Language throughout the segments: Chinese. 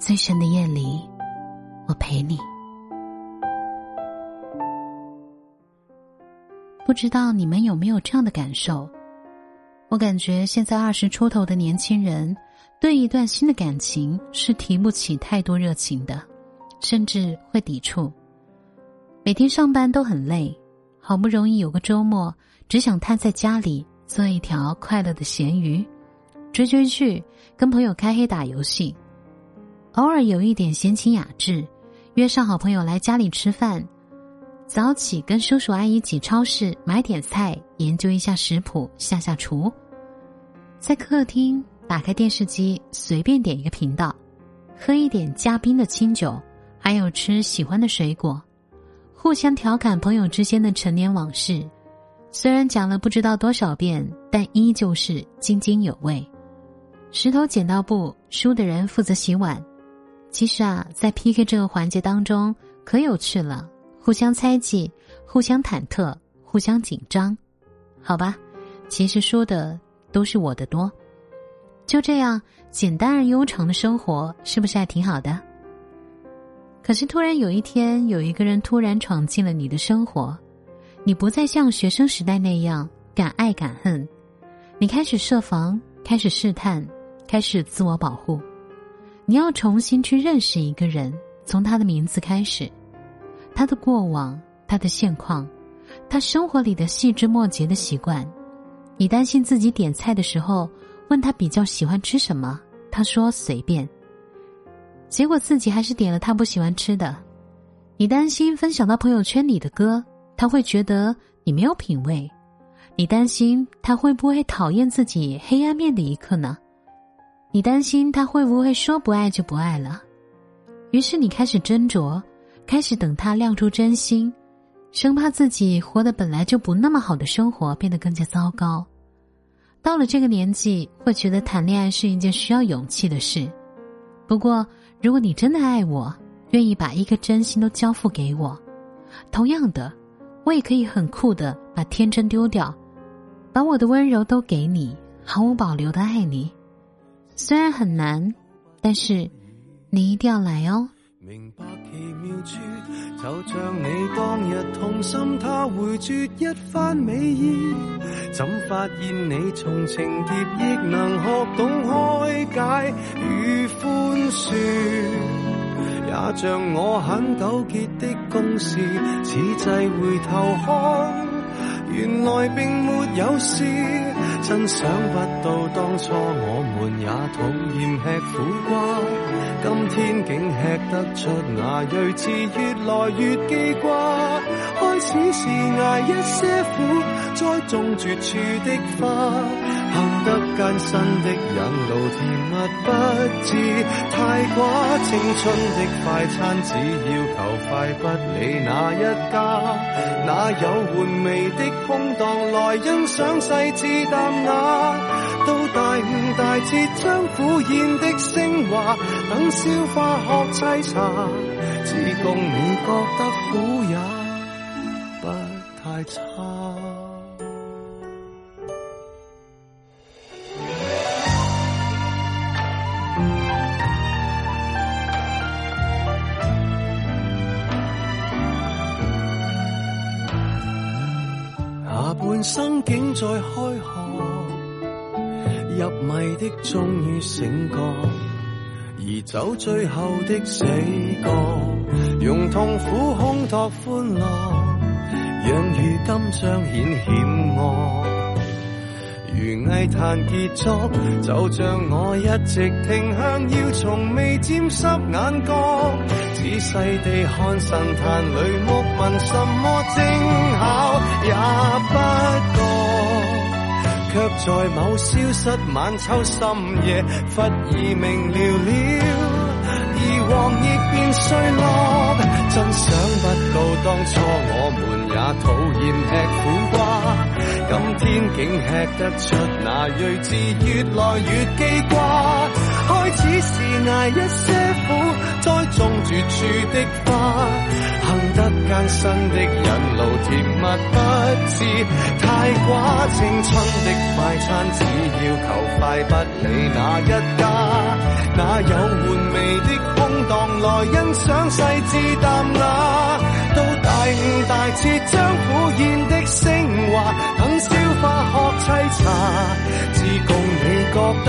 最深的夜里，我陪你。不知道你们有没有这样的感受？我感觉现在二十出头的年轻人，对一段新的感情是提不起太多热情的，甚至会抵触。每天上班都很累，好不容易有个周末。只想瘫在家里做一条快乐的咸鱼，追追剧，跟朋友开黑打游戏，偶尔有一点闲情雅致，约上好朋友来家里吃饭，早起跟叔叔阿姨挤超市买点菜，研究一下食谱，下下厨，在客厅打开电视机，随便点一个频道，喝一点加冰的清酒，还有吃喜欢的水果，互相调侃朋友之间的陈年往事。虽然讲了不知道多少遍，但依旧是津津有味。石头剪刀布，输的人负责洗碗。其实啊，在 PK 这个环节当中，可有趣了，互相猜忌，互相忐忑，互相紧张。好吧，其实输的都是我的多。就这样简单而悠长的生活，是不是还挺好的？可是突然有一天，有一个人突然闯进了你的生活。你不再像学生时代那样敢爱敢恨，你开始设防，开始试探，开始自我保护。你要重新去认识一个人，从他的名字开始，他的过往，他的现况，他生活里的细枝末节的习惯。你担心自己点菜的时候问他比较喜欢吃什么，他说随便，结果自己还是点了他不喜欢吃的。你担心分享到朋友圈里的歌。他会觉得你没有品味，你担心他会不会讨厌自己黑暗面的一刻呢？你担心他会不会说不爱就不爱了？于是你开始斟酌，开始等他亮出真心，生怕自己活得本来就不那么好的生活变得更加糟糕。到了这个年纪，会觉得谈恋爱是一件需要勇气的事。不过，如果你真的爱我，愿意把一颗真心都交付给我，同样的。我也可以很酷的把天真丢掉，把我的温柔都给你，毫无保留的爱你。虽然很难，但是你一定要来哦。明白奇妙处，就像你当日痛心，他回绝一番美意。怎发现你从情劫亦能学懂开解与宽恕？也像我很纠结的公事，此际回头看，原来并没有事。真想不到讨厌吃苦瓜，今天竟吃得出那睿智，越来越记挂。开始是挨一些苦，栽种绝处的花。行得艰辛的引路，甜蜜不知太寡。青春的快餐，只要求快，不理那一家。哪有玩味的空档来欣赏细致淡雅？到大悟大彻，将苦宴的升华，等消化学沏茶，只共你觉得苦也不太差。人生竟在开河，入迷的终于醒觉，而走最后的死角，用痛苦烘托欢乐，让如今彰显险恶。如艺坛结束，就像我一直停向，要从未沾湿眼角。仔细地看神坛里木问什么精巧也不觉，却在某消失晚秋深夜，忽已明了了。而黄叶变碎落，真想不到当初我们也讨厌吃苦瓜，今天竟吃得出那睿智，越来越记挂。只是挨一些苦，栽种绝处的花，行得艰辛的人路甜蜜不知太寡。青春的快餐只要求快，不理哪一家，哪有玩味的？空档来欣赏细致淡雅，到大悟大彻将苦咽的升华，等消化喝凄茶，只共你觉得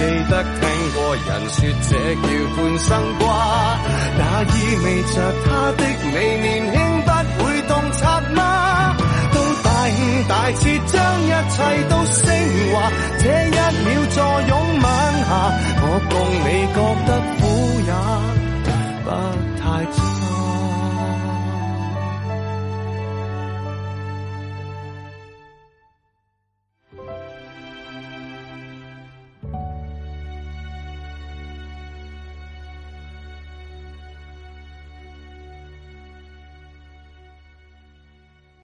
记得听过人说，这叫半生瓜。那意味着他的美年轻不会洞察吗？大彻将一切都升华，这一秒坐拥晚霞，我共你觉得苦也不太差。